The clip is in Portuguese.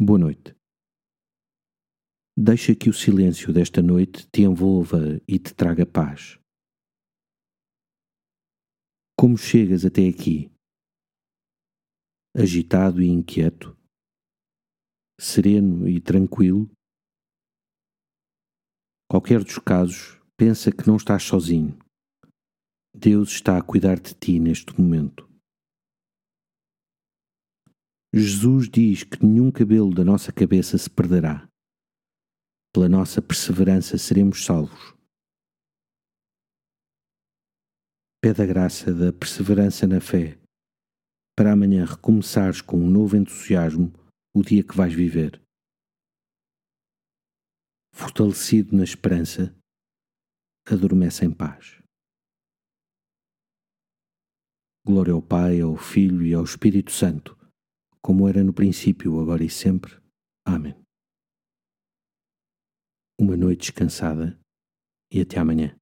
Boa noite. Deixa que o silêncio desta noite te envolva e te traga paz. Como chegas até aqui? Agitado e inquieto? Sereno e tranquilo? Qualquer dos casos, pensa que não estás sozinho. Deus está a cuidar de ti neste momento. Jesus diz que nenhum cabelo da nossa cabeça se perderá. Pela nossa perseverança seremos salvos. Pede a graça da perseverança na fé, para amanhã recomeçares com um novo entusiasmo o dia que vais viver. Fortalecido na esperança, adormece em paz. Glória ao Pai, ao Filho e ao Espírito Santo como era no princípio, agora e sempre. Amém. Uma noite descansada e até amanhã.